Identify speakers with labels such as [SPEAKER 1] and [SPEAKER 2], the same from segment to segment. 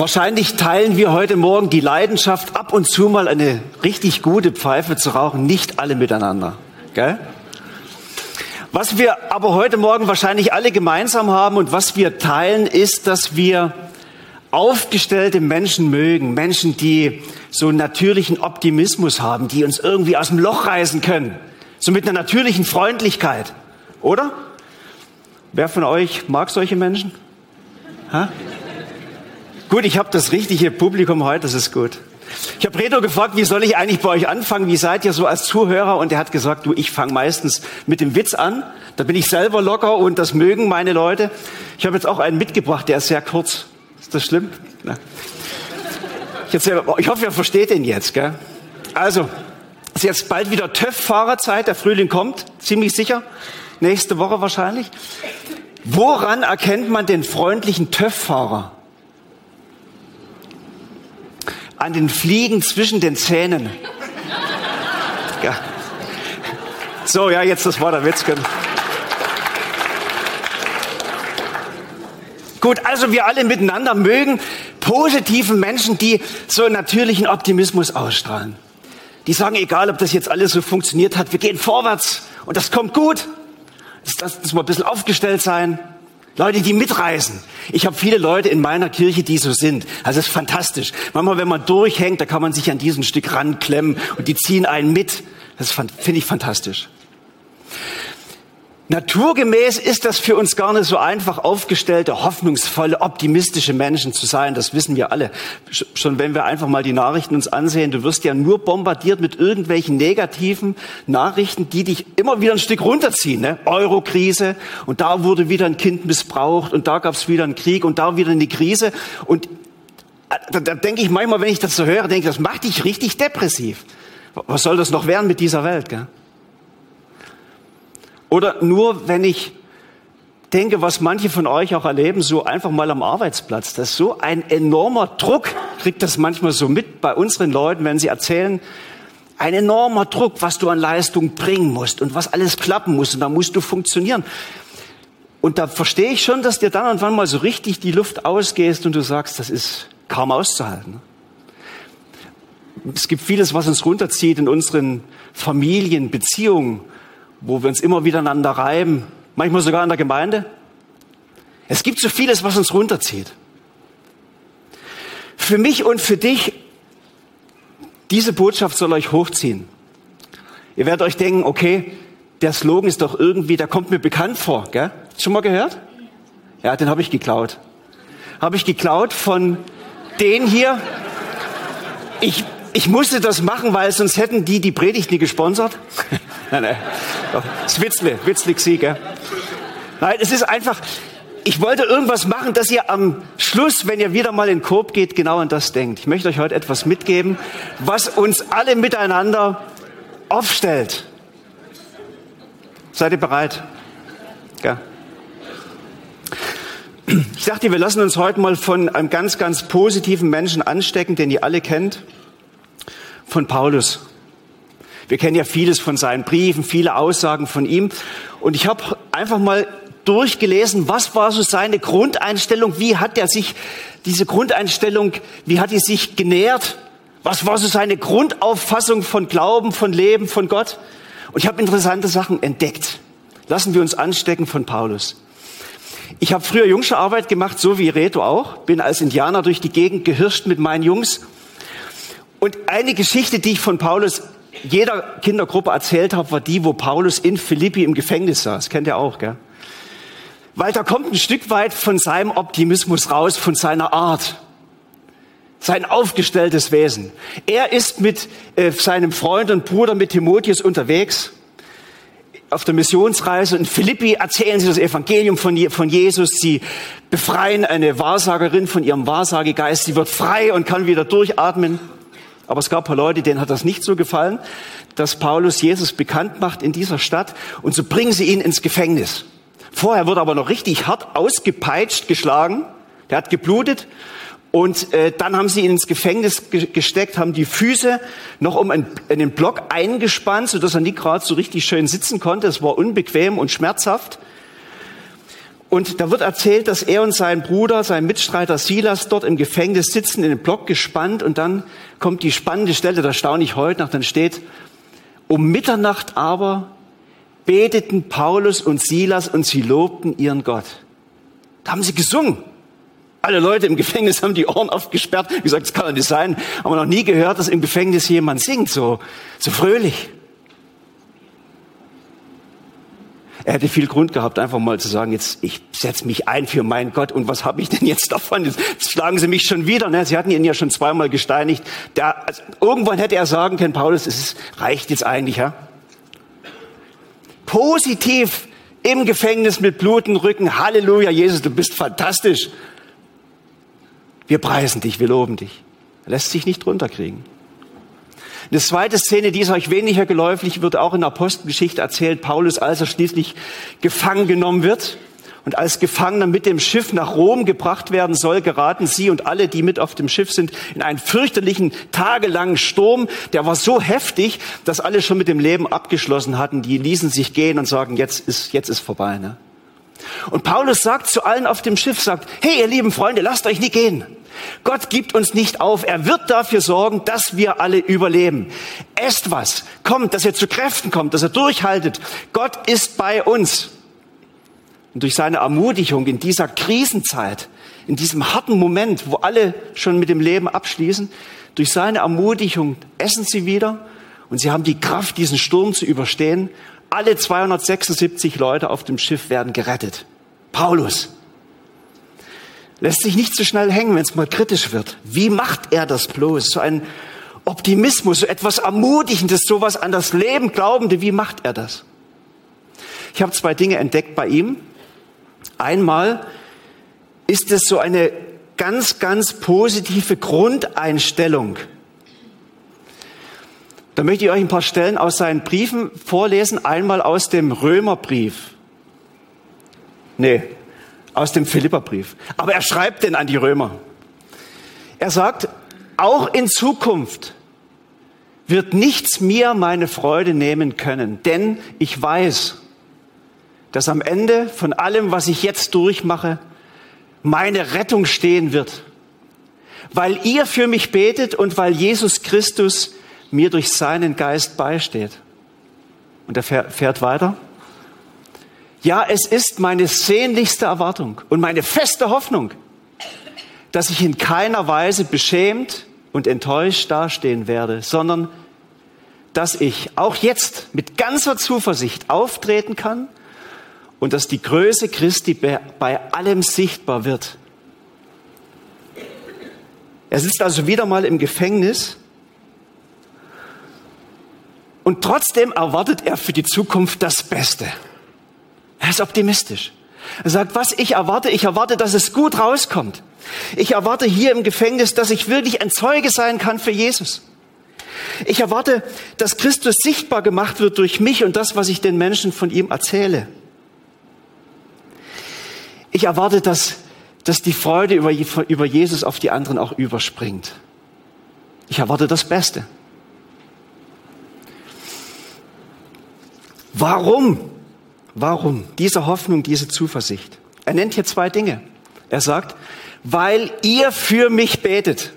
[SPEAKER 1] Wahrscheinlich teilen wir heute Morgen die Leidenschaft, ab und zu mal eine richtig gute Pfeife zu rauchen, nicht alle miteinander. Gell? Was wir aber heute Morgen wahrscheinlich alle gemeinsam haben und was wir teilen, ist, dass wir aufgestellte Menschen mögen. Menschen, die so einen natürlichen Optimismus haben, die uns irgendwie aus dem Loch reißen können. So mit einer natürlichen Freundlichkeit. Oder? Wer von euch mag solche Menschen? Ha? Gut, ich habe das richtige Publikum heute, das ist gut. Ich habe Reto gefragt, wie soll ich eigentlich bei euch anfangen? Wie seid ihr so als Zuhörer? Und er hat gesagt, du, ich fange meistens mit dem Witz an. Da bin ich selber locker und das mögen meine Leute. Ich habe jetzt auch einen mitgebracht, der ist sehr kurz. Ist das schlimm? Na. Ich, erzähle, ich hoffe, ihr versteht den jetzt. Gell? Also, es ist jetzt bald wieder TÜV-Fahrerzeit. Der Frühling kommt, ziemlich sicher. Nächste Woche wahrscheinlich. Woran erkennt man den freundlichen TÜV-Fahrer? An den Fliegen zwischen den Zähnen. Ja. So, ja, jetzt das war der Witz. Gut, also wir alle miteinander mögen positiven Menschen, die so einen natürlichen Optimismus ausstrahlen. Die sagen, egal ob das jetzt alles so funktioniert hat, wir gehen vorwärts und das kommt gut. Das, das, das mal ein bisschen aufgestellt sein. Leute, die mitreisen. Ich habe viele Leute in meiner Kirche, die so sind. Also es ist fantastisch. Manchmal, wenn man durchhängt, da kann man sich an diesen Stück ranklemmen und die ziehen einen mit. Das finde ich fantastisch. Naturgemäß ist das für uns gar nicht so einfach, aufgestellte, hoffnungsvolle, optimistische Menschen zu sein. Das wissen wir alle. Schon wenn wir einfach mal die Nachrichten uns ansehen, du wirst ja nur bombardiert mit irgendwelchen negativen Nachrichten, die dich immer wieder ein Stück runterziehen. Ne? Eurokrise und da wurde wieder ein Kind missbraucht und da gab es wieder einen Krieg und da wieder eine Krise. Und äh, da, da denke ich manchmal, wenn ich das so höre, denke ich, das macht dich richtig depressiv. Was soll das noch werden mit dieser Welt? Gell? Oder nur, wenn ich denke, was manche von euch auch erleben, so einfach mal am Arbeitsplatz. Das ist so ein enormer Druck, kriegt das manchmal so mit bei unseren Leuten, wenn sie erzählen, ein enormer Druck, was du an Leistung bringen musst und was alles klappen muss und da musst du funktionieren. Und da verstehe ich schon, dass dir dann und wann mal so richtig die Luft ausgehst und du sagst, das ist kaum auszuhalten. Es gibt vieles, was uns runterzieht in unseren Familien, Beziehungen, wo wir uns immer wieder aneinander reiben, manchmal sogar in der Gemeinde. Es gibt so vieles, was uns runterzieht. Für mich und für dich, diese Botschaft soll euch hochziehen. Ihr werdet euch denken, okay, der Slogan ist doch irgendwie, der kommt mir bekannt vor. Gell? Schon mal gehört? Ja, den habe ich geklaut. Habe ich geklaut von den hier. Ich, ich musste das machen, weil sonst hätten die die Predigt nie gesponsert. Nein, nein. Das ist Witzle, Witzle gell? Nein, es ist einfach, ich wollte irgendwas machen, dass ihr am Schluss, wenn ihr wieder mal in Korb geht, genau an das denkt. Ich möchte euch heute etwas mitgeben, was uns alle miteinander aufstellt. Seid ihr bereit? Ja. Ich dachte, wir lassen uns heute mal von einem ganz, ganz positiven Menschen anstecken, den ihr alle kennt von Paulus. Wir kennen ja vieles von seinen Briefen, viele Aussagen von ihm. Und ich habe einfach mal durchgelesen, was war so seine Grundeinstellung, wie hat er sich, diese Grundeinstellung, wie hat er sich genährt, was war so seine Grundauffassung von Glauben, von Leben, von Gott. Und ich habe interessante Sachen entdeckt. Lassen wir uns anstecken von Paulus. Ich habe früher Jungscherarbeit gemacht, so wie Reto auch, bin als Indianer durch die Gegend gehirscht mit meinen Jungs und eine Geschichte, die ich von Paulus jeder Kindergruppe erzählt habe, war die, wo Paulus in Philippi im Gefängnis saß. Kennt ihr auch, gell? Weil da kommt ein Stück weit von seinem Optimismus raus, von seiner Art. Sein aufgestelltes Wesen. Er ist mit äh, seinem Freund und Bruder, mit Timotheus unterwegs auf der Missionsreise. In Philippi erzählen sie das Evangelium von, von Jesus. Sie befreien eine Wahrsagerin von ihrem Wahrsagegeist. Sie wird frei und kann wieder durchatmen. Aber es gab ein paar Leute, denen hat das nicht so gefallen, dass Paulus Jesus bekannt macht in dieser Stadt und so bringen sie ihn ins Gefängnis. Vorher wird aber noch richtig hart ausgepeitscht, geschlagen. Der hat geblutet und äh, dann haben sie ihn ins Gefängnis ge gesteckt, haben die Füße noch um einen, einen Block eingespannt, sodass er nicht gerade so richtig schön sitzen konnte. Es war unbequem und schmerzhaft. Und da wird erzählt, dass er und sein Bruder, sein Mitstreiter Silas dort im Gefängnis sitzen, in den Block gespannt. Und dann kommt die spannende Stelle, da staune ich heute noch, dann steht, um Mitternacht aber beteten Paulus und Silas und sie lobten ihren Gott. Da haben sie gesungen. Alle Leute im Gefängnis haben die Ohren aufgesperrt. Gesagt, das kann doch nicht sein. Aber noch nie gehört, dass im Gefängnis jemand singt, so, so fröhlich. Er hätte viel Grund gehabt, einfach mal zu sagen, jetzt ich setze mich ein für meinen Gott und was habe ich denn jetzt davon? Jetzt schlagen sie mich schon wieder. Ne? Sie hatten ihn ja schon zweimal gesteinigt. Der, also, irgendwann hätte er sagen können, Paulus, es reicht jetzt eigentlich. Ja? Positiv im Gefängnis mit blutenden Rücken. Halleluja, Jesus, du bist fantastisch. Wir preisen dich, wir loben dich. Er lässt sich nicht runterkriegen. Eine zweite Szene, die ist euch weniger geläufig, wird auch in der Apostelgeschichte erzählt. Paulus, als er schließlich gefangen genommen wird und als Gefangener mit dem Schiff nach Rom gebracht werden soll, geraten sie und alle, die mit auf dem Schiff sind, in einen fürchterlichen, tagelangen Sturm. Der war so heftig, dass alle schon mit dem Leben abgeschlossen hatten. Die ließen sich gehen und sagen, jetzt ist, jetzt ist vorbei. Ne? Und Paulus sagt zu allen auf dem Schiff, sagt, hey, ihr lieben Freunde, lasst euch nicht gehen. Gott gibt uns nicht auf. Er wird dafür sorgen, dass wir alle überleben. Esst was. Kommt, dass ihr zu Kräften kommt, dass ihr durchhaltet. Gott ist bei uns. Und durch seine Ermutigung in dieser Krisenzeit, in diesem harten Moment, wo alle schon mit dem Leben abschließen, durch seine Ermutigung essen sie wieder und sie haben die Kraft, diesen Sturm zu überstehen. Alle 276 Leute auf dem Schiff werden gerettet. Paulus, lässt sich nicht so schnell hängen, wenn es mal kritisch wird. Wie macht er das bloß? So ein Optimismus, so etwas Ermutigendes, sowas an das Leben Glaubende, wie macht er das? Ich habe zwei Dinge entdeckt bei ihm. Einmal ist es so eine ganz, ganz positive Grundeinstellung. Da möchte ich euch ein paar Stellen aus seinen Briefen vorlesen. Einmal aus dem Römerbrief. Nee, aus dem Philipperbrief. Aber er schreibt denn an die Römer. Er sagt, auch in Zukunft wird nichts mir meine Freude nehmen können, denn ich weiß, dass am Ende von allem, was ich jetzt durchmache, meine Rettung stehen wird, weil ihr für mich betet und weil Jesus Christus mir durch seinen Geist beisteht. Und er fährt weiter. Ja, es ist meine sehnlichste Erwartung und meine feste Hoffnung, dass ich in keiner Weise beschämt und enttäuscht dastehen werde, sondern dass ich auch jetzt mit ganzer Zuversicht auftreten kann und dass die Größe Christi bei allem sichtbar wird. Er sitzt also wieder mal im Gefängnis und trotzdem erwartet er für die Zukunft das Beste. Er ist optimistisch. Er sagt, was ich erwarte, ich erwarte, dass es gut rauskommt. Ich erwarte hier im Gefängnis, dass ich wirklich ein Zeuge sein kann für Jesus. Ich erwarte, dass Christus sichtbar gemacht wird durch mich und das, was ich den Menschen von ihm erzähle. Ich erwarte, dass, dass die Freude über, über Jesus auf die anderen auch überspringt. Ich erwarte das Beste. Warum Warum? Diese Hoffnung, diese Zuversicht. Er nennt hier zwei Dinge. Er sagt, weil ihr für mich betet.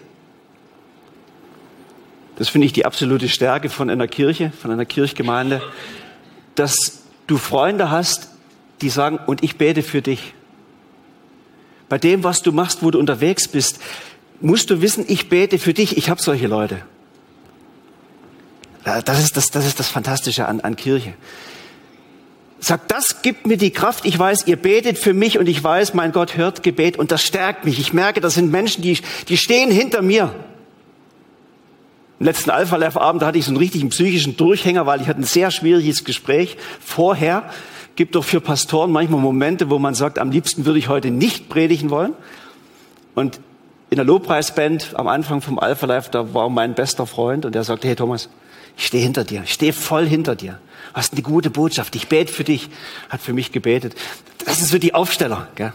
[SPEAKER 1] Das finde ich die absolute Stärke von einer Kirche, von einer Kirchgemeinde, dass du Freunde hast, die sagen, und ich bete für dich. Bei dem, was du machst, wo du unterwegs bist, musst du wissen, ich bete für dich. Ich habe solche Leute. Das ist das, das ist das Fantastische an, an Kirche sagt, das gibt mir die Kraft. Ich weiß, ihr betet für mich und ich weiß, mein Gott hört Gebet und das stärkt mich. Ich merke, das sind Menschen, die, die stehen hinter mir. Im letzten Alpha Life Abend hatte ich so einen richtigen psychischen Durchhänger, weil ich hatte ein sehr schwieriges Gespräch vorher. Gibt doch für Pastoren manchmal Momente, wo man sagt, am liebsten würde ich heute nicht predigen wollen. Und in der Lobpreisband am Anfang vom Alpha Life, da war mein bester Freund und der sagte, hey Thomas, ich stehe hinter dir, ich stehe voll hinter dir hast eine gute Botschaft, ich bete für dich, hat für mich gebetet. Das ist so die Aufsteller. Gell?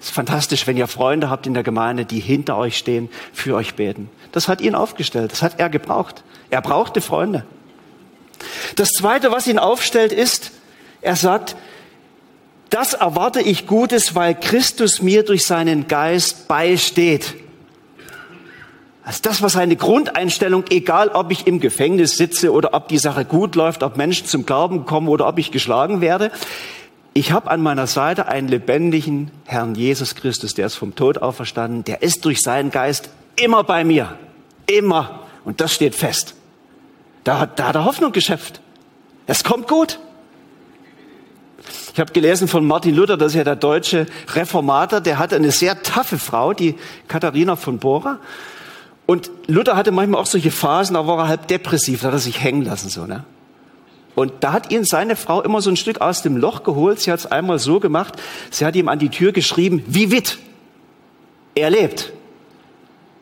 [SPEAKER 1] Es ist fantastisch, wenn ihr Freunde habt in der Gemeinde, die hinter euch stehen, für euch beten. Das hat ihn aufgestellt, das hat er gebraucht. Er brauchte Freunde. Das Zweite, was ihn aufstellt, ist, er sagt, das erwarte ich Gutes, weil Christus mir durch seinen Geist beisteht. Also das war seine Grundeinstellung, egal ob ich im Gefängnis sitze oder ob die Sache gut läuft, ob Menschen zum Glauben kommen oder ob ich geschlagen werde. Ich habe an meiner Seite einen lebendigen Herrn Jesus Christus, der ist vom Tod auferstanden, der ist durch seinen Geist immer bei mir. Immer. Und das steht fest. Da, hat, da hat er Hoffnung geschöpft. Es kommt gut. Ich habe gelesen von Martin Luther, das ist ja der deutsche Reformator, der hatte eine sehr taffe Frau, die Katharina von Bora. Und Luther hatte manchmal auch solche Phasen, da war er halb depressiv, da hat er sich hängen lassen, so, ne? Und da hat ihn seine Frau immer so ein Stück aus dem Loch geholt. Sie hat es einmal so gemacht, sie hat ihm an die Tür geschrieben, wie wit. Er lebt.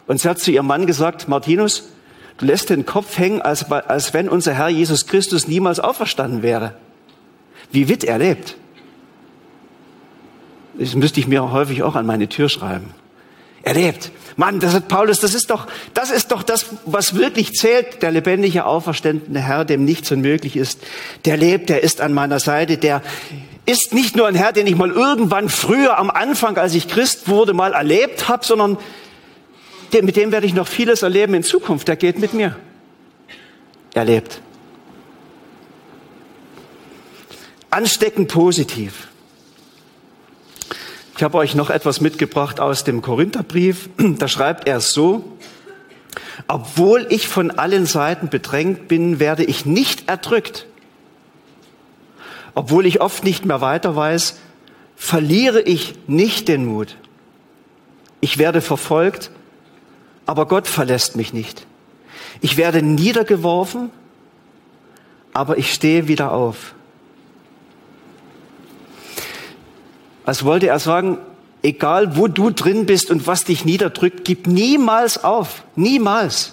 [SPEAKER 1] Und sie hat zu ihrem Mann gesagt, Martinus, du lässt den Kopf hängen, als, als wenn unser Herr Jesus Christus niemals auferstanden wäre. Wie wit er lebt. Das müsste ich mir häufig auch an meine Tür schreiben. Er lebt. Mann, das hat Paulus, das ist doch, das ist doch das, was wirklich zählt. Der lebendige, auferstandene Herr, dem nichts unmöglich ist. Der lebt, der ist an meiner Seite, der ist nicht nur ein Herr, den ich mal irgendwann früher am Anfang, als ich Christ wurde, mal erlebt habe, sondern mit dem werde ich noch vieles erleben in Zukunft. Der geht mit mir. Er lebt. Ansteckend positiv. Ich habe euch noch etwas mitgebracht aus dem Korintherbrief. Da schreibt er so, obwohl ich von allen Seiten bedrängt bin, werde ich nicht erdrückt. Obwohl ich oft nicht mehr weiter weiß, verliere ich nicht den Mut. Ich werde verfolgt, aber Gott verlässt mich nicht. Ich werde niedergeworfen, aber ich stehe wieder auf. Als wollte er sagen, egal wo du drin bist und was dich niederdrückt, gib niemals auf, niemals.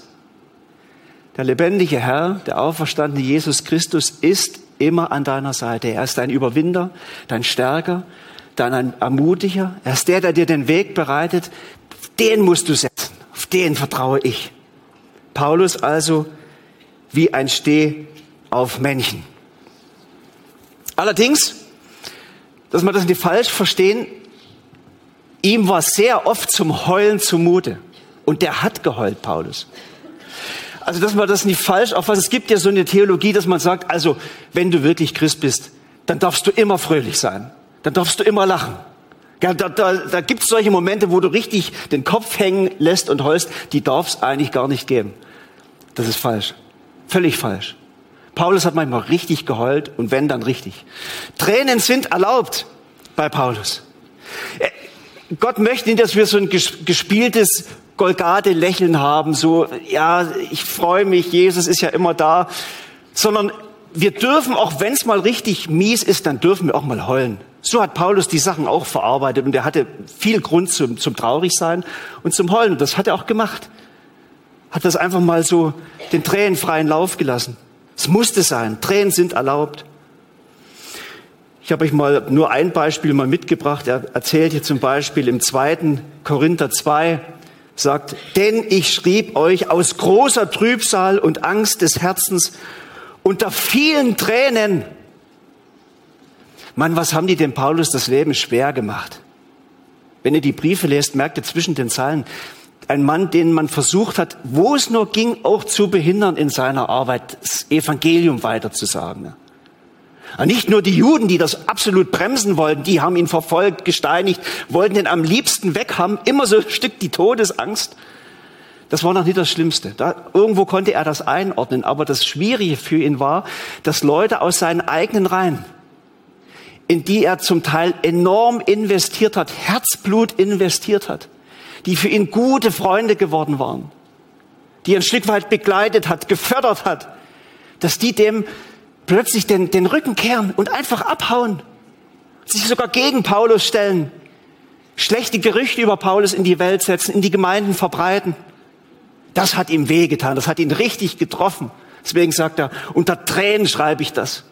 [SPEAKER 1] Der lebendige Herr, der auferstandene Jesus Christus ist immer an deiner Seite. Er ist dein Überwinder, dein Stärker, dein Ermutiger. Er ist der, der dir den Weg bereitet. Den musst du setzen. Auf den vertraue ich. Paulus also wie ein Steh auf Männchen. Allerdings dass wir das nicht falsch verstehen, ihm war sehr oft zum Heulen zumute. Und der hat geheult, Paulus. Also, dass man das nicht falsch auffassen. Es gibt ja so eine Theologie, dass man sagt, also, wenn du wirklich Christ bist, dann darfst du immer fröhlich sein. Dann darfst du immer lachen. Ja, da da, da gibt es solche Momente, wo du richtig den Kopf hängen lässt und heulst. Die darf es eigentlich gar nicht geben. Das ist falsch. Völlig falsch. Paulus hat manchmal richtig geheult und wenn, dann richtig. Tränen sind erlaubt bei Paulus. Äh, Gott möchte nicht, dass wir so ein gespieltes Golgate-Lächeln haben, so, ja, ich freue mich, Jesus ist ja immer da, sondern wir dürfen, auch wenn es mal richtig mies ist, dann dürfen wir auch mal heulen. So hat Paulus die Sachen auch verarbeitet und er hatte viel Grund zum, zum Traurigsein und zum Heulen. Und das hat er auch gemacht. Hat das einfach mal so den Tränen freien Lauf gelassen. Es musste sein. Tränen sind erlaubt. Ich habe euch mal nur ein Beispiel mal mitgebracht. Er erzählt hier zum Beispiel im zweiten Korinther 2, sagt, denn ich schrieb euch aus großer Trübsal und Angst des Herzens unter vielen Tränen. Mann, was haben die dem Paulus das Leben schwer gemacht? Wenn ihr die Briefe lest, merkt ihr zwischen den Zeilen, ein Mann, den man versucht hat, wo es nur ging, auch zu behindern in seiner Arbeit, das Evangelium weiterzusagen. Nicht nur die Juden, die das absolut bremsen wollten, die haben ihn verfolgt, gesteinigt, wollten ihn am liebsten weg haben, immer so ein Stück die Todesangst. Das war noch nicht das Schlimmste. Da, irgendwo konnte er das einordnen, aber das Schwierige für ihn war, dass Leute aus seinen eigenen Reihen, in die er zum Teil enorm investiert hat, Herzblut investiert hat, die für ihn gute Freunde geworden waren, die ein Stück weit begleitet hat, gefördert hat, dass die dem plötzlich den, den Rücken kehren und einfach abhauen, sich sogar gegen Paulus stellen, schlechte Gerüchte über Paulus in die Welt setzen, in die Gemeinden verbreiten. Das hat ihm wehgetan, das hat ihn richtig getroffen. Deswegen sagt er, unter Tränen schreibe ich das.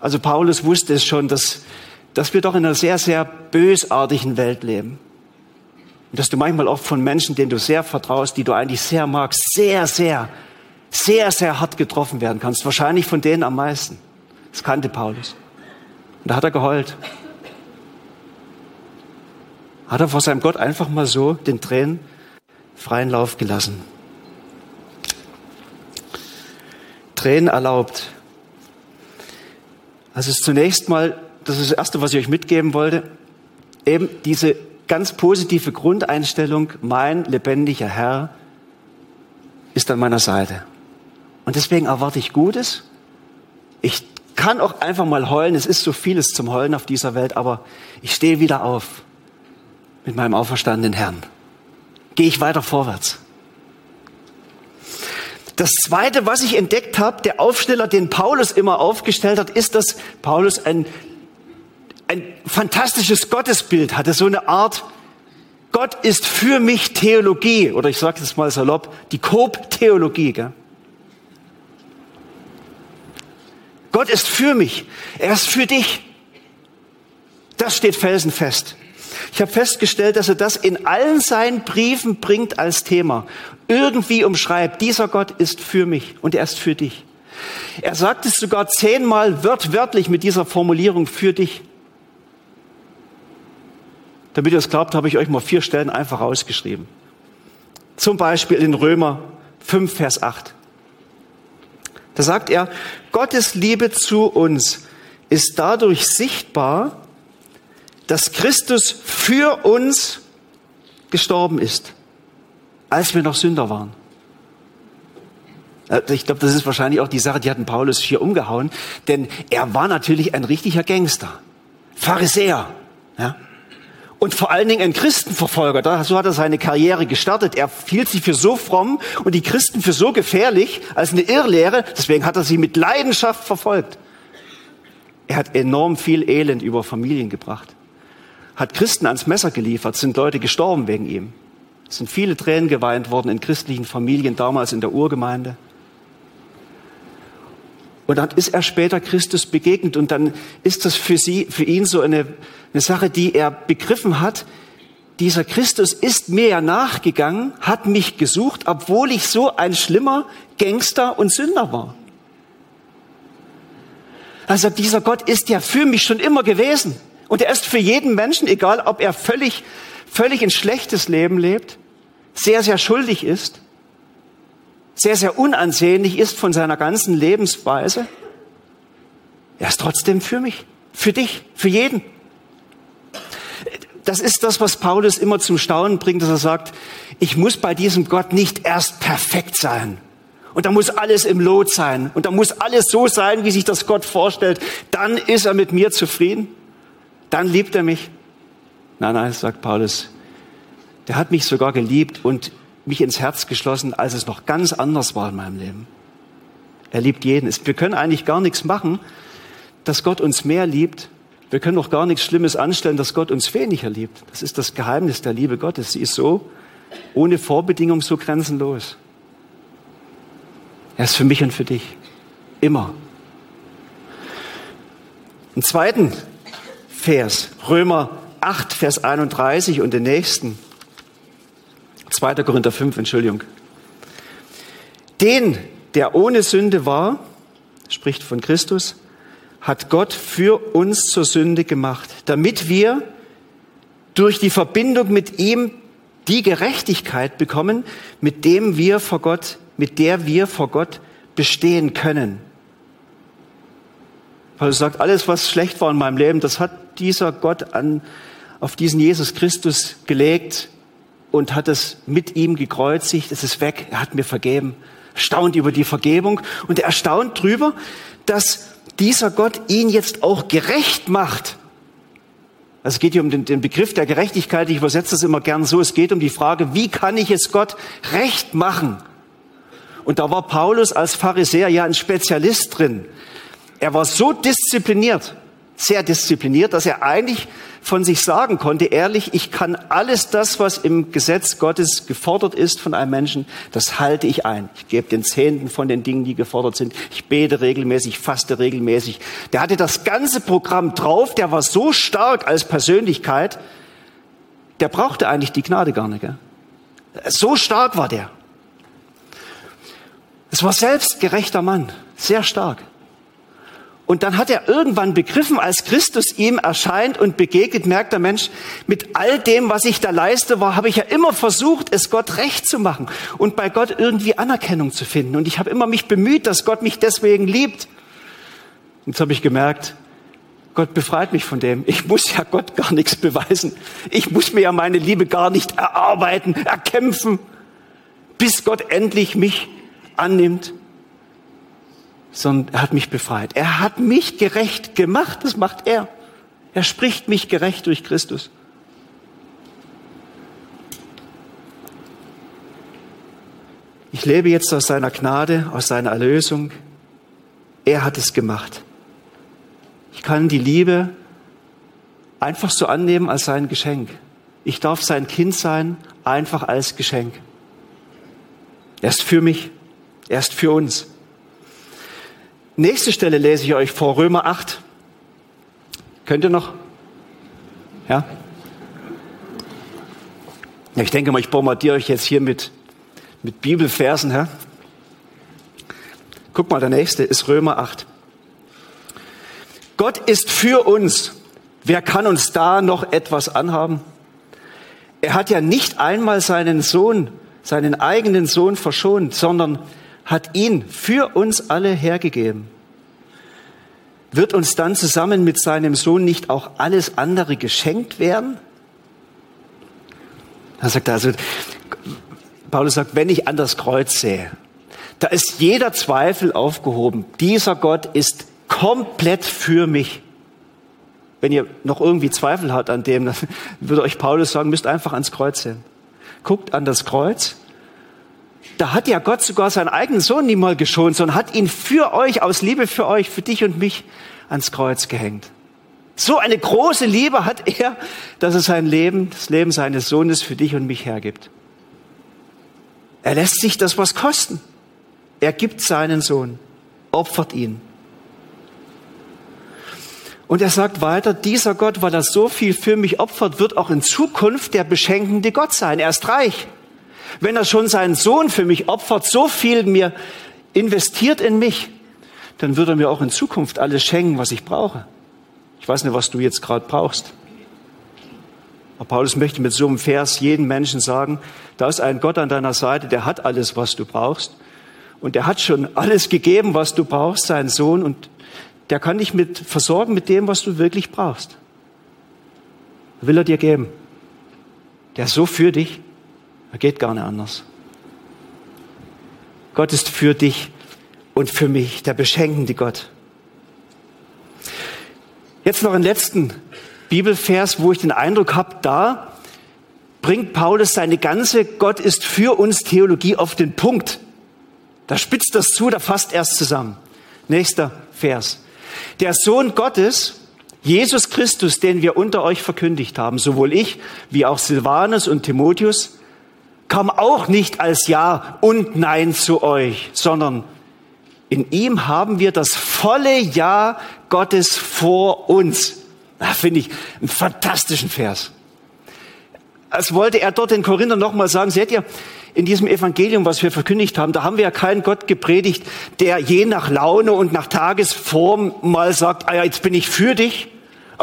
[SPEAKER 1] Also Paulus wusste es schon, dass, dass wir doch in einer sehr, sehr bösartigen Welt leben. Und dass du manchmal auch von Menschen, denen du sehr vertraust, die du eigentlich sehr magst, sehr, sehr, sehr, sehr hart getroffen werden kannst. Wahrscheinlich von denen am meisten. Das kannte Paulus. Und da hat er geheult. Hat er vor seinem Gott einfach mal so den Tränen freien Lauf gelassen. Tränen erlaubt. Also ist zunächst mal, das ist das Erste, was ich euch mitgeben wollte, eben diese ganz positive Grundeinstellung, mein lebendiger Herr ist an meiner Seite. Und deswegen erwarte ich Gutes. Ich kann auch einfach mal heulen. Es ist so vieles zum Heulen auf dieser Welt, aber ich stehe wieder auf mit meinem auferstandenen Herrn. Gehe ich weiter vorwärts. Das zweite, was ich entdeckt habe, der Aufsteller, den Paulus immer aufgestellt hat, ist, dass Paulus ein, ein fantastisches Gottesbild hatte, so eine Art Gott ist für mich Theologie, oder ich sage es mal salopp, die Coop-Theologie. Gott ist für mich, er ist für dich. Das steht felsenfest. Ich habe festgestellt, dass er das in allen seinen Briefen bringt als Thema. Irgendwie umschreibt, dieser Gott ist für mich und er ist für dich. Er sagt es sogar zehnmal wörtlich mit dieser Formulierung für dich. Damit ihr es glaubt, habe ich euch mal vier Stellen einfach rausgeschrieben. Zum Beispiel in Römer 5, Vers 8. Da sagt er, Gottes Liebe zu uns ist dadurch sichtbar, dass Christus für uns gestorben ist, als wir noch Sünder waren. Äh, ich glaube, das ist wahrscheinlich auch die Sache, die hatten Paulus hier umgehauen, denn er war natürlich ein richtiger Gangster, Pharisäer, ja? Und vor allen Dingen ein Christenverfolger. so hat er seine Karriere gestartet. Er hielt sich für so fromm und die Christen für so gefährlich als eine Irrlehre. Deswegen hat er sie mit Leidenschaft verfolgt. Er hat enorm viel Elend über Familien gebracht hat Christen ans Messer geliefert, sind Leute gestorben wegen ihm. Es sind viele Tränen geweint worden in christlichen Familien, damals in der Urgemeinde. Und dann ist er später Christus begegnet und dann ist das für sie, für ihn so eine, eine Sache, die er begriffen hat. Dieser Christus ist mir ja nachgegangen, hat mich gesucht, obwohl ich so ein schlimmer Gangster und Sünder war. Also dieser Gott ist ja für mich schon immer gewesen. Und er ist für jeden Menschen, egal ob er völlig, völlig ein schlechtes Leben lebt, sehr, sehr schuldig ist, sehr, sehr unansehnlich ist von seiner ganzen Lebensweise, er ist trotzdem für mich, für dich, für jeden. Das ist das, was Paulus immer zum Staunen bringt, dass er sagt, ich muss bei diesem Gott nicht erst perfekt sein. Und da muss alles im Lot sein. Und da muss alles so sein, wie sich das Gott vorstellt. Dann ist er mit mir zufrieden dann liebt er mich. Nein, nein, sagt Paulus, der hat mich sogar geliebt und mich ins Herz geschlossen, als es noch ganz anders war in meinem Leben. Er liebt jeden. Wir können eigentlich gar nichts machen, dass Gott uns mehr liebt. Wir können auch gar nichts Schlimmes anstellen, dass Gott uns weniger liebt. Das ist das Geheimnis der Liebe Gottes. Sie ist so ohne Vorbedingung so grenzenlos. Er ist für mich und für dich. Immer. Einen zweiten Vers, Römer 8, Vers 31 und den nächsten. 2. Korinther 5, Entschuldigung. Den, der ohne Sünde war, spricht von Christus, hat Gott für uns zur Sünde gemacht, damit wir durch die Verbindung mit ihm die Gerechtigkeit bekommen, mit dem wir vor Gott, mit der wir vor Gott bestehen können. Er sagt, alles, was schlecht war in meinem Leben, das hat dieser Gott an, auf diesen Jesus Christus gelegt und hat es mit ihm gekreuzigt. Es ist weg. Er hat mir vergeben. Staunt über die Vergebung und er erstaunt drüber, dass dieser Gott ihn jetzt auch gerecht macht. Also es geht hier um den, den, Begriff der Gerechtigkeit. Ich übersetze das immer gern so. Es geht um die Frage, wie kann ich es Gott recht machen? Und da war Paulus als Pharisäer ja ein Spezialist drin. Er war so diszipliniert, sehr diszipliniert, dass er eigentlich von sich sagen konnte, ehrlich, ich kann alles das, was im Gesetz Gottes gefordert ist von einem Menschen, das halte ich ein. Ich gebe den Zehnten von den Dingen, die gefordert sind. Ich bete regelmäßig, faste regelmäßig. Der hatte das ganze Programm drauf, der war so stark als Persönlichkeit, der brauchte eigentlich die Gnade gar nicht. Gell? So stark war der. Es war selbstgerechter Mann, sehr stark. Und dann hat er irgendwann begriffen, als Christus ihm erscheint und begegnet, merkt der Mensch, mit all dem, was ich da leiste, war, habe ich ja immer versucht, es Gott recht zu machen und bei Gott irgendwie Anerkennung zu finden. Und ich habe immer mich bemüht, dass Gott mich deswegen liebt. Und jetzt habe ich gemerkt, Gott befreit mich von dem. Ich muss ja Gott gar nichts beweisen. Ich muss mir ja meine Liebe gar nicht erarbeiten, erkämpfen, bis Gott endlich mich annimmt sondern er hat mich befreit. Er hat mich gerecht gemacht, das macht er. Er spricht mich gerecht durch Christus. Ich lebe jetzt aus seiner Gnade, aus seiner Erlösung. Er hat es gemacht. Ich kann die Liebe einfach so annehmen als sein Geschenk. Ich darf sein Kind sein, einfach als Geschenk. Er ist für mich, er ist für uns. Nächste Stelle lese ich euch vor, Römer 8. Könnt ihr noch? Ja? ich denke mal, ich bombardiere euch jetzt hier mit, mit Bibelversen. Ja? Guck mal, der nächste ist Römer 8. Gott ist für uns. Wer kann uns da noch etwas anhaben? Er hat ja nicht einmal seinen Sohn, seinen eigenen Sohn verschont, sondern hat ihn für uns alle hergegeben. Wird uns dann zusammen mit seinem Sohn nicht auch alles andere geschenkt werden? Er sagt also, Paulus sagt, wenn ich an das Kreuz sehe, da ist jeder Zweifel aufgehoben. Dieser Gott ist komplett für mich. Wenn ihr noch irgendwie Zweifel habt an dem, dann würde euch Paulus sagen, müsst einfach ans Kreuz sehen. Guckt an das Kreuz da hat ja Gott sogar seinen eigenen Sohn nie mal geschont, sondern hat ihn für euch, aus Liebe für euch, für dich und mich ans Kreuz gehängt. So eine große Liebe hat er, dass er sein Leben, das Leben seines Sohnes für dich und mich hergibt. Er lässt sich das was kosten. Er gibt seinen Sohn, opfert ihn. Und er sagt weiter, dieser Gott, weil er so viel für mich opfert, wird auch in Zukunft der beschenkende Gott sein. Er ist reich. Wenn er schon seinen Sohn für mich opfert, so viel mir investiert in mich, dann wird er mir auch in Zukunft alles schenken, was ich brauche. Ich weiß nicht, was du jetzt gerade brauchst. Aber Paulus möchte mit so einem Vers jedem Menschen sagen, da ist ein Gott an deiner Seite, der hat alles, was du brauchst. Und der hat schon alles gegeben, was du brauchst, seinen Sohn. Und der kann dich mit versorgen mit dem, was du wirklich brauchst. Will er dir geben. Der ist so für dich. Er geht gar nicht anders. Gott ist für dich und für mich, der beschenkende Gott. Jetzt noch einen letzten Bibelvers, wo ich den Eindruck habe, da bringt Paulus seine ganze Gott ist für uns Theologie auf den Punkt. Da spitzt das zu, da fasst erst zusammen. Nächster Vers. Der Sohn Gottes, Jesus Christus, den wir unter euch verkündigt haben, sowohl ich wie auch Silvanus und Timotheus, kam auch nicht als Ja und Nein zu euch, sondern in ihm haben wir das volle Ja Gottes vor uns. Da finde ich einen fantastischen Vers. Als wollte er dort den Korinther nochmal sagen, seht ihr, in diesem Evangelium, was wir verkündigt haben, da haben wir ja keinen Gott gepredigt, der je nach Laune und nach Tagesform mal sagt, ah ja, jetzt bin ich für dich,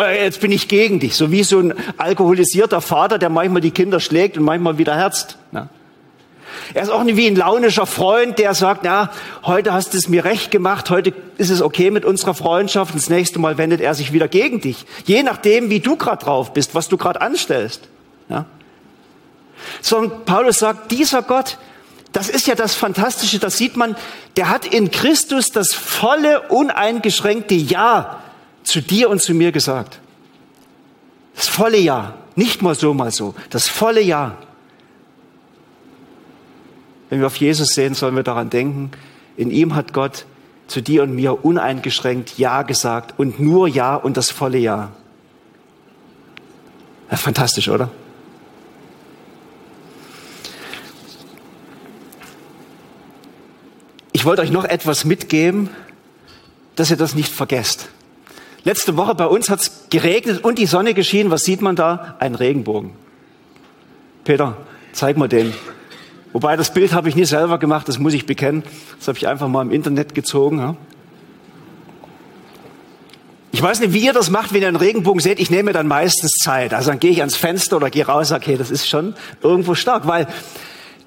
[SPEAKER 1] jetzt bin ich gegen dich. So wie so ein alkoholisierter Vater, der manchmal die Kinder schlägt und manchmal wieder herzt. Na? Er ist auch nicht wie ein launischer Freund, der sagt, na, heute hast du es mir recht gemacht, heute ist es okay mit unserer Freundschaft und das nächste Mal wendet er sich wieder gegen dich. Je nachdem, wie du gerade drauf bist, was du gerade anstellst. Ja? Sondern Paulus sagt, dieser Gott, das ist ja das Fantastische, das sieht man, der hat in Christus das volle, uneingeschränkte Ja zu dir und zu mir gesagt. Das volle Ja. Nicht mal so, mal so. Das volle Ja. Wenn wir auf Jesus sehen, sollen wir daran denken, in ihm hat Gott zu dir und mir uneingeschränkt Ja gesagt und nur Ja und das volle Ja. ja fantastisch, oder? Ich wollte euch noch etwas mitgeben, dass ihr das nicht vergesst. Letzte Woche bei uns hat es geregnet und die Sonne geschienen. Was sieht man da? Ein Regenbogen. Peter, zeig mal den. Wobei das Bild habe ich nie selber gemacht, das muss ich bekennen. Das habe ich einfach mal im Internet gezogen. Ja. Ich weiß nicht, wie ihr das macht, wenn ihr einen Regenbogen seht. Ich nehme dann meistens Zeit. Also dann gehe ich ans Fenster oder gehe raus, okay, das ist schon irgendwo stark, weil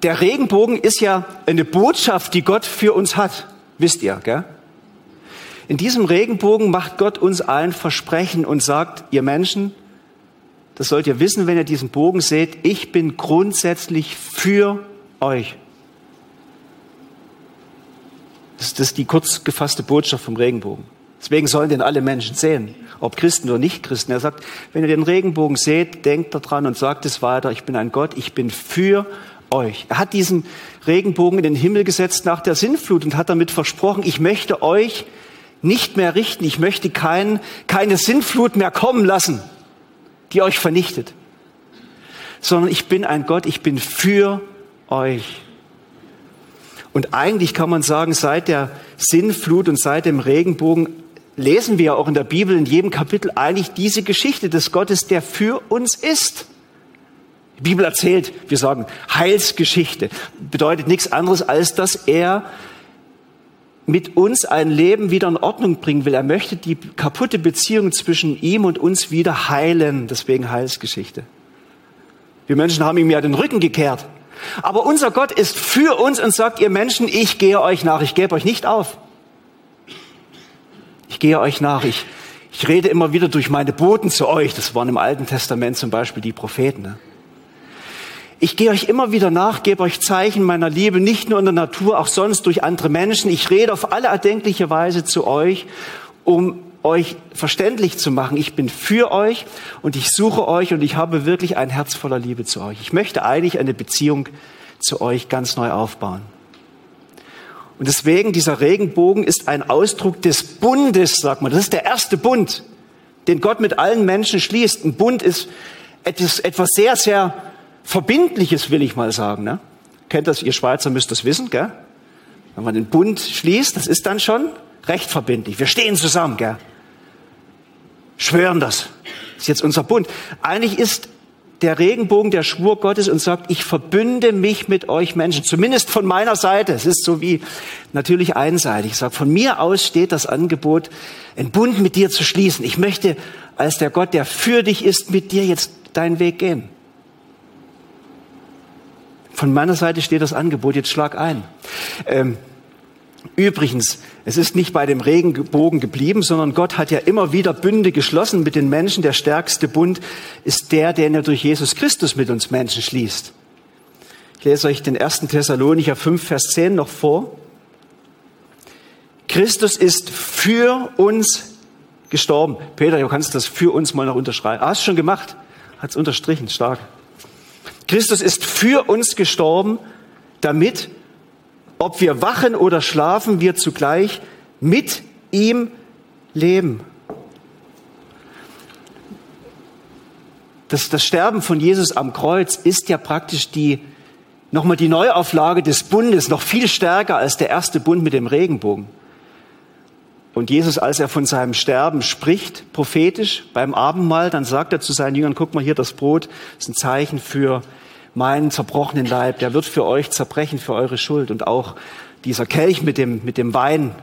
[SPEAKER 1] der Regenbogen ist ja eine Botschaft, die Gott für uns hat. Wisst ihr, gell? In diesem Regenbogen macht Gott uns allen Versprechen und sagt, ihr Menschen, das sollt ihr wissen, wenn ihr diesen Bogen seht, ich bin grundsätzlich für euch. Das ist die kurz gefasste Botschaft vom Regenbogen. Deswegen sollen den alle Menschen sehen, ob Christen oder nicht Christen. Er sagt, wenn ihr den Regenbogen seht, denkt daran und sagt es weiter, ich bin ein Gott, ich bin für euch. Er hat diesen Regenbogen in den Himmel gesetzt nach der Sinnflut und hat damit versprochen, ich möchte euch nicht mehr richten, ich möchte kein, keine Sinnflut mehr kommen lassen, die euch vernichtet, sondern ich bin ein Gott, ich bin für euch. Und eigentlich kann man sagen, seit der Sinnflut und seit dem Regenbogen lesen wir auch in der Bibel in jedem Kapitel eigentlich diese Geschichte des Gottes, der für uns ist. Die Bibel erzählt, wir sagen Heilsgeschichte, bedeutet nichts anderes, als dass er mit uns ein Leben wieder in Ordnung bringen will. Er möchte die kaputte Beziehung zwischen ihm und uns wieder heilen. Deswegen Heilsgeschichte. Wir Menschen haben ihm ja den Rücken gekehrt. Aber unser Gott ist für uns und sagt, ihr Menschen, ich gehe euch nach, ich gebe euch nicht auf. Ich gehe euch nach, ich, ich rede immer wieder durch meine Boten zu euch. Das waren im Alten Testament zum Beispiel die Propheten. Ne? Ich gehe euch immer wieder nach, gebe euch Zeichen meiner Liebe, nicht nur in der Natur, auch sonst durch andere Menschen. Ich rede auf alle erdenkliche Weise zu euch, um euch verständlich zu machen. Ich bin für euch und ich suche euch und ich habe wirklich ein Herz voller Liebe zu euch. Ich möchte eigentlich eine Beziehung zu euch ganz neu aufbauen. Und deswegen, dieser Regenbogen ist ein Ausdruck des Bundes, sagt man. Das ist der erste Bund, den Gott mit allen Menschen schließt. Ein Bund ist etwas, etwas sehr, sehr Verbindliches, will ich mal sagen. Ne? Kennt das, ihr Schweizer müsst das wissen, gell? Wenn man den Bund schließt, das ist dann schon recht verbindlich. Wir stehen zusammen, gell? Schwören das. Das ist jetzt unser Bund. Eigentlich ist der Regenbogen der Schwur Gottes und sagt, ich verbünde mich mit euch Menschen, zumindest von meiner Seite. Es ist so wie natürlich einseitig. Ich sage, von mir aus steht das Angebot, einen Bund mit dir zu schließen. Ich möchte als der Gott, der für dich ist, mit dir jetzt deinen Weg gehen. Von meiner Seite steht das Angebot, jetzt schlag ein. Ähm, Übrigens, es ist nicht bei dem Regenbogen geblieben, sondern Gott hat ja immer wieder Bünde geschlossen mit den Menschen. Der stärkste Bund ist der, den er durch Jesus Christus mit uns Menschen schließt. Ich lese euch den 1. Thessalonicher 5, Vers 10 noch vor. Christus ist für uns gestorben. Peter, du kannst das für uns mal noch unterschreiben. Ah, hast schon gemacht. Hat's unterstrichen, stark. Christus ist für uns gestorben, damit ob wir wachen oder schlafen, wir zugleich mit ihm leben. Das, das Sterben von Jesus am Kreuz ist ja praktisch die, nochmal die Neuauflage des Bundes, noch viel stärker als der erste Bund mit dem Regenbogen. Und Jesus, als er von seinem Sterben spricht, prophetisch beim Abendmahl, dann sagt er zu seinen Jüngern, guck mal hier, das Brot ist ein Zeichen für meinen zerbrochenen Leib, der wird für euch zerbrechen, für eure Schuld. Und auch dieser Kelch mit dem, mit dem Wein,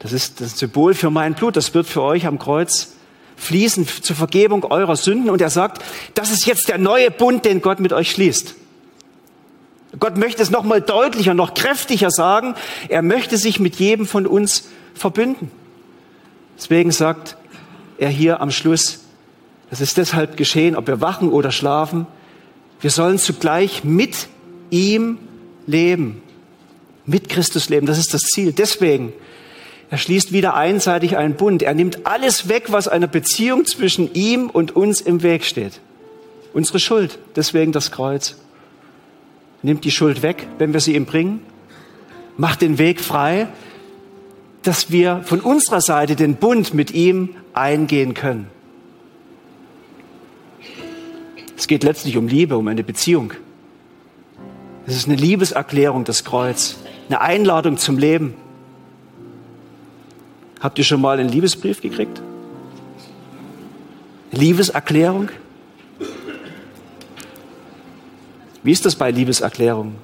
[SPEAKER 1] das ist das Symbol für mein Blut, das wird für euch am Kreuz fließen zur Vergebung eurer Sünden. Und er sagt, das ist jetzt der neue Bund, den Gott mit euch schließt. Gott möchte es noch mal deutlicher, noch kräftiger sagen. Er möchte sich mit jedem von uns verbünden. Deswegen sagt er hier am Schluss, das ist deshalb geschehen, ob wir wachen oder schlafen, wir sollen zugleich mit ihm leben. Mit Christus leben. Das ist das Ziel. Deswegen, er schließt wieder einseitig einen Bund. Er nimmt alles weg, was einer Beziehung zwischen ihm und uns im Weg steht. Unsere Schuld. Deswegen das Kreuz. Nimmt die Schuld weg, wenn wir sie ihm bringen. Macht den Weg frei, dass wir von unserer Seite den Bund mit ihm eingehen können. Es geht letztlich um Liebe, um eine Beziehung. Es ist eine Liebeserklärung, das Kreuz, eine Einladung zum Leben. Habt ihr schon mal einen Liebesbrief gekriegt? Liebeserklärung? Wie ist das bei Liebeserklärungen?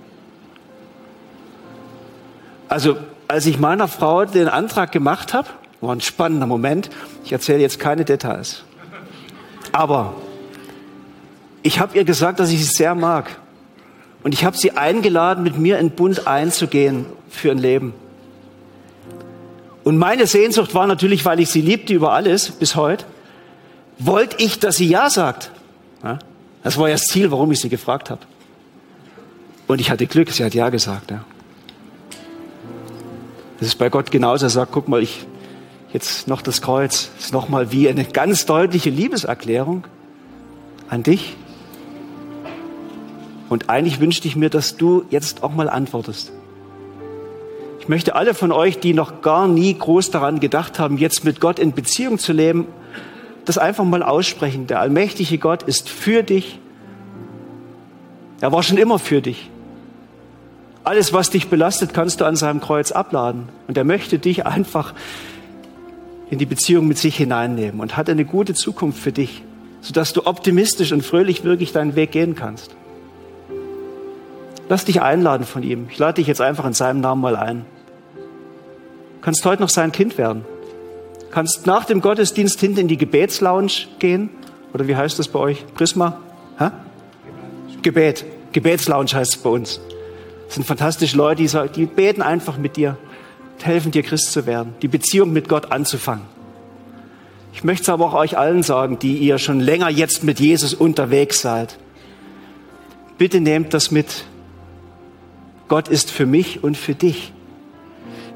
[SPEAKER 1] Also, als ich meiner Frau den Antrag gemacht habe, War ein spannender Moment. Ich erzähle jetzt keine Details. Aber ich habe ihr gesagt, dass ich sie sehr mag. Und ich habe sie eingeladen, mit mir in Bund einzugehen für ein Leben. Und meine Sehnsucht war natürlich, weil ich sie liebte über alles bis heute, wollte ich, dass sie Ja sagt. Das war ja das Ziel, warum ich sie gefragt habe. Und ich hatte Glück, sie hat Ja gesagt. Ja. Das ist bei Gott genauso. Er sagt, guck mal, ich, jetzt noch das Kreuz, ist nochmal wie eine ganz deutliche Liebeserklärung an dich. Und eigentlich wünschte ich mir, dass du jetzt auch mal antwortest. Ich möchte alle von euch, die noch gar nie groß daran gedacht haben, jetzt mit Gott in Beziehung zu leben, das einfach mal aussprechen. Der allmächtige Gott ist für dich. Er war schon immer für dich. Alles, was dich belastet, kannst du an seinem Kreuz abladen. Und er möchte dich einfach in die Beziehung mit sich hineinnehmen und hat eine gute Zukunft für dich, sodass du optimistisch und fröhlich wirklich deinen Weg gehen kannst. Lass dich einladen von ihm. Ich lade dich jetzt einfach in seinem Namen mal ein. Du kannst heute noch sein Kind werden. Du kannst nach dem Gottesdienst hinten in die Gebetslounge gehen. Oder wie heißt das bei euch? Prisma? Hä? Gebet. Gebetslounge heißt es bei uns. Das sind fantastische Leute, die, die beten einfach mit dir helfen dir, Christ zu werden, die Beziehung mit Gott anzufangen. Ich möchte es aber auch euch allen sagen, die ihr schon länger jetzt mit Jesus unterwegs seid. Bitte nehmt das mit. Gott ist für mich und für dich.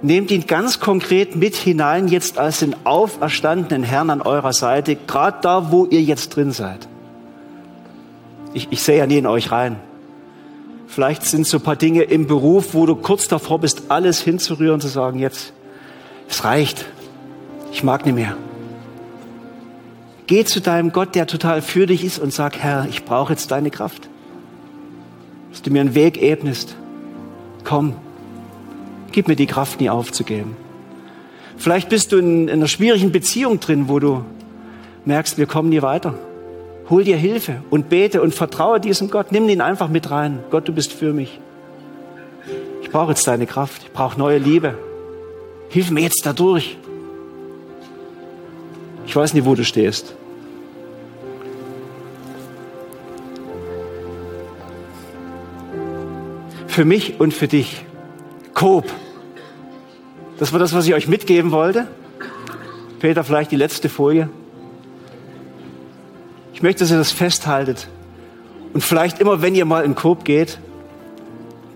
[SPEAKER 1] Nehmt ihn ganz konkret mit hinein jetzt als den auferstandenen Herrn an eurer Seite, gerade da, wo ihr jetzt drin seid. Ich, ich sehe ja nie in euch rein. Vielleicht sind so ein paar Dinge im Beruf, wo du kurz davor bist, alles hinzurühren, zu sagen, jetzt, es reicht. Ich mag nicht mehr. Geh zu deinem Gott, der total für dich ist und sag, Herr, ich brauche jetzt deine Kraft. Dass du mir einen Weg ebnest. Komm, gib mir die Kraft, nie aufzugeben. Vielleicht bist du in, in einer schwierigen Beziehung drin, wo du merkst, wir kommen nie weiter. Hol dir Hilfe und bete und vertraue diesem Gott. Nimm ihn einfach mit rein. Gott, du bist für mich. Ich brauche jetzt deine Kraft. Ich brauche neue Liebe. Hilf mir jetzt dadurch. Ich weiß nicht, wo du stehst. Für mich und für dich. Coop. Das war das, was ich euch mitgeben wollte. Peter, vielleicht die letzte Folie. Ich möchte, dass ihr das festhaltet. Und vielleicht immer, wenn ihr mal in Coop geht,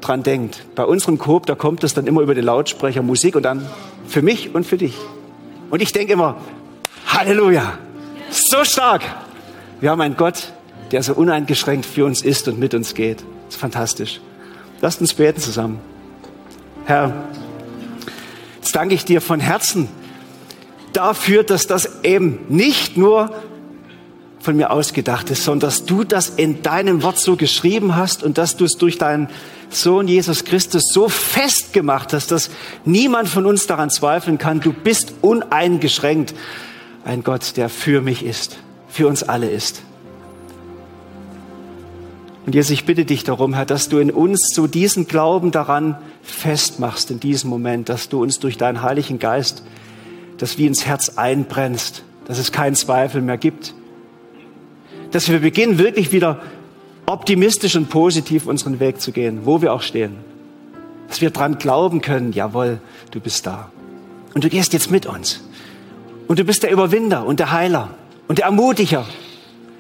[SPEAKER 1] dran denkt. Bei unserem Coop, da kommt es dann immer über den Lautsprecher Musik und dann für mich und für dich. Und ich denke immer, Halleluja, so stark. Wir haben einen Gott, der so uneingeschränkt für uns ist und mit uns geht. Das ist fantastisch. Lasst uns beten zusammen. Herr, jetzt danke ich dir von Herzen dafür, dass das eben nicht nur von mir ausgedacht ist, sondern dass du das in deinem Wort so geschrieben hast und dass du es durch deinen Sohn Jesus Christus so festgemacht hast, dass niemand von uns daran zweifeln kann. Du bist uneingeschränkt ein Gott, der für mich ist, für uns alle ist. Und Jesus, ich bitte dich darum, Herr, dass du in uns so diesen Glauben daran festmachst in diesem Moment, dass du uns durch deinen Heiligen Geist das wie ins Herz einbrennst, dass es keinen Zweifel mehr gibt, dass wir beginnen, wirklich wieder optimistisch und positiv unseren Weg zu gehen, wo wir auch stehen. Dass wir dran glauben können, jawohl, du bist da. Und du gehst jetzt mit uns. Und du bist der Überwinder und der Heiler und der Ermutiger,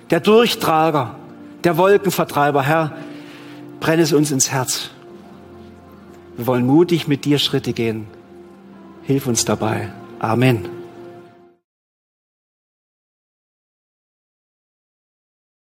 [SPEAKER 1] der Durchtrager, der Wolkenvertreiber. Herr, brenne es uns ins Herz. Wir wollen mutig mit dir Schritte gehen. Hilf uns dabei. Amen.